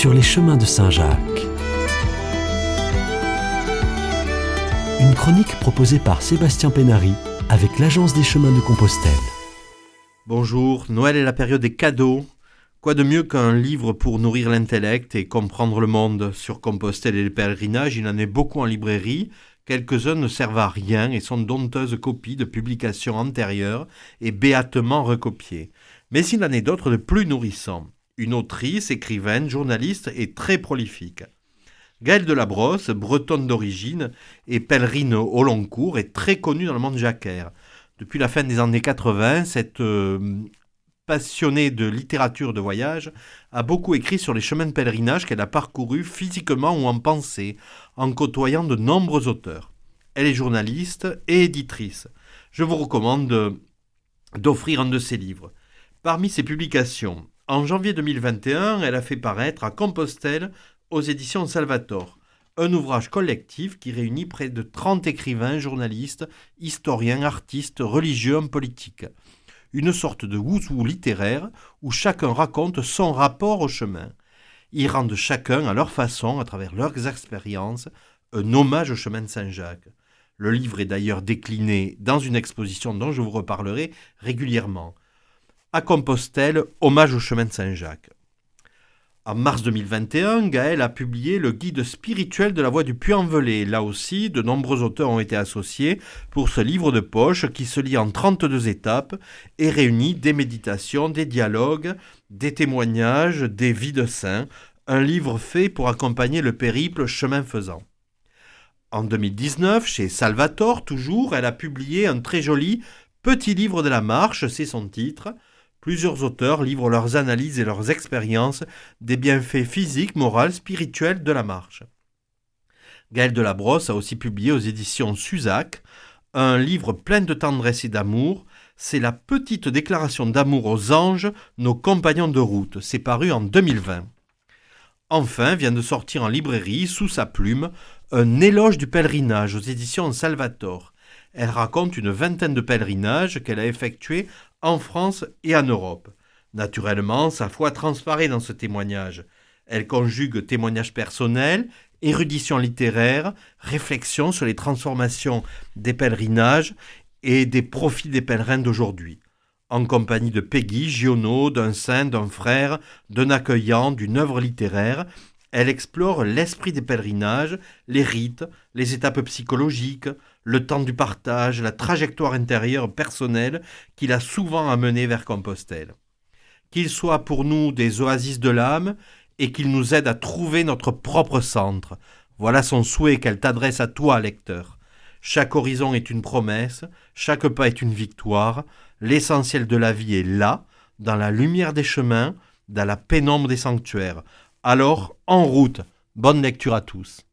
sur les chemins de Saint-Jacques. Une chronique proposée par Sébastien Pénary avec l'Agence des chemins de Compostelle. Bonjour, Noël est la période des cadeaux. Quoi de mieux qu'un livre pour nourrir l'intellect et comprendre le monde Sur Compostelle et les pèlerinages, il en est beaucoup en librairie. Quelques-uns ne servent à rien et sont d'honteuses copies de publications antérieures et béatement recopiées. Mais il en est d'autres de plus nourrissants. Une autrice, écrivaine, journaliste et très prolifique. Gaëlle de la Brosse, bretonne d'origine et pèlerine au long cours, est très connue dans le monde jacquaire. Depuis la fin des années 80, cette euh, passionnée de littérature de voyage a beaucoup écrit sur les chemins de pèlerinage qu'elle a parcourus physiquement ou en pensée, en côtoyant de nombreux auteurs. Elle est journaliste et éditrice. Je vous recommande d'offrir un de ses livres. Parmi ses publications, en janvier 2021, elle a fait paraître à Compostelle aux éditions Salvator un ouvrage collectif qui réunit près de 30 écrivains, journalistes, historiens, artistes, religieux, hommes politiques. Une sorte de wouzou littéraire où chacun raconte son rapport au chemin. Ils rendent chacun à leur façon, à travers leurs expériences, un hommage au chemin de Saint-Jacques. Le livre est d'ailleurs décliné dans une exposition dont je vous reparlerai régulièrement à Compostelle, hommage au chemin de Saint-Jacques. En mars 2021, Gaël a publié le guide spirituel de la voie du Puy-en-Velay. Là aussi, de nombreux auteurs ont été associés pour ce livre de poche qui se lit en 32 étapes et réunit des méditations, des dialogues, des témoignages, des vies de saints, un livre fait pour accompagner le périple chemin faisant. En 2019, chez Salvator, toujours, elle a publié un très joli Petit livre de la marche, c'est son titre, Plusieurs auteurs livrent leurs analyses et leurs expériences des bienfaits physiques, moraux, spirituels de la marche. Gaël Delabrosse a aussi publié aux éditions Suzac un livre plein de tendresse et d'amour. C'est la petite déclaration d'amour aux anges, nos compagnons de route. C'est paru en 2020. Enfin, vient de sortir en librairie, sous sa plume, un éloge du pèlerinage aux éditions Salvator. Elle raconte une vingtaine de pèlerinages qu'elle a effectués en France et en Europe. Naturellement, sa foi transparaît dans ce témoignage. Elle conjugue témoignage personnel, érudition littéraire, réflexion sur les transformations des pèlerinages et des profits des pèlerins d'aujourd'hui. En compagnie de Peggy, Giono, d'un saint, d'un frère, d'un accueillant, d'une œuvre littéraire, elle explore l'esprit des pèlerinages, les rites, les étapes psychologiques, le temps du partage, la trajectoire intérieure personnelle qui l'a souvent amené vers Compostelle. Qu'il soit pour nous des oasis de l'âme et qu'il nous aide à trouver notre propre centre. Voilà son souhait qu'elle t'adresse à toi, lecteur. Chaque horizon est une promesse, chaque pas est une victoire, l'essentiel de la vie est là, dans la lumière des chemins, dans la pénombre des sanctuaires. Alors, en route, bonne lecture à tous.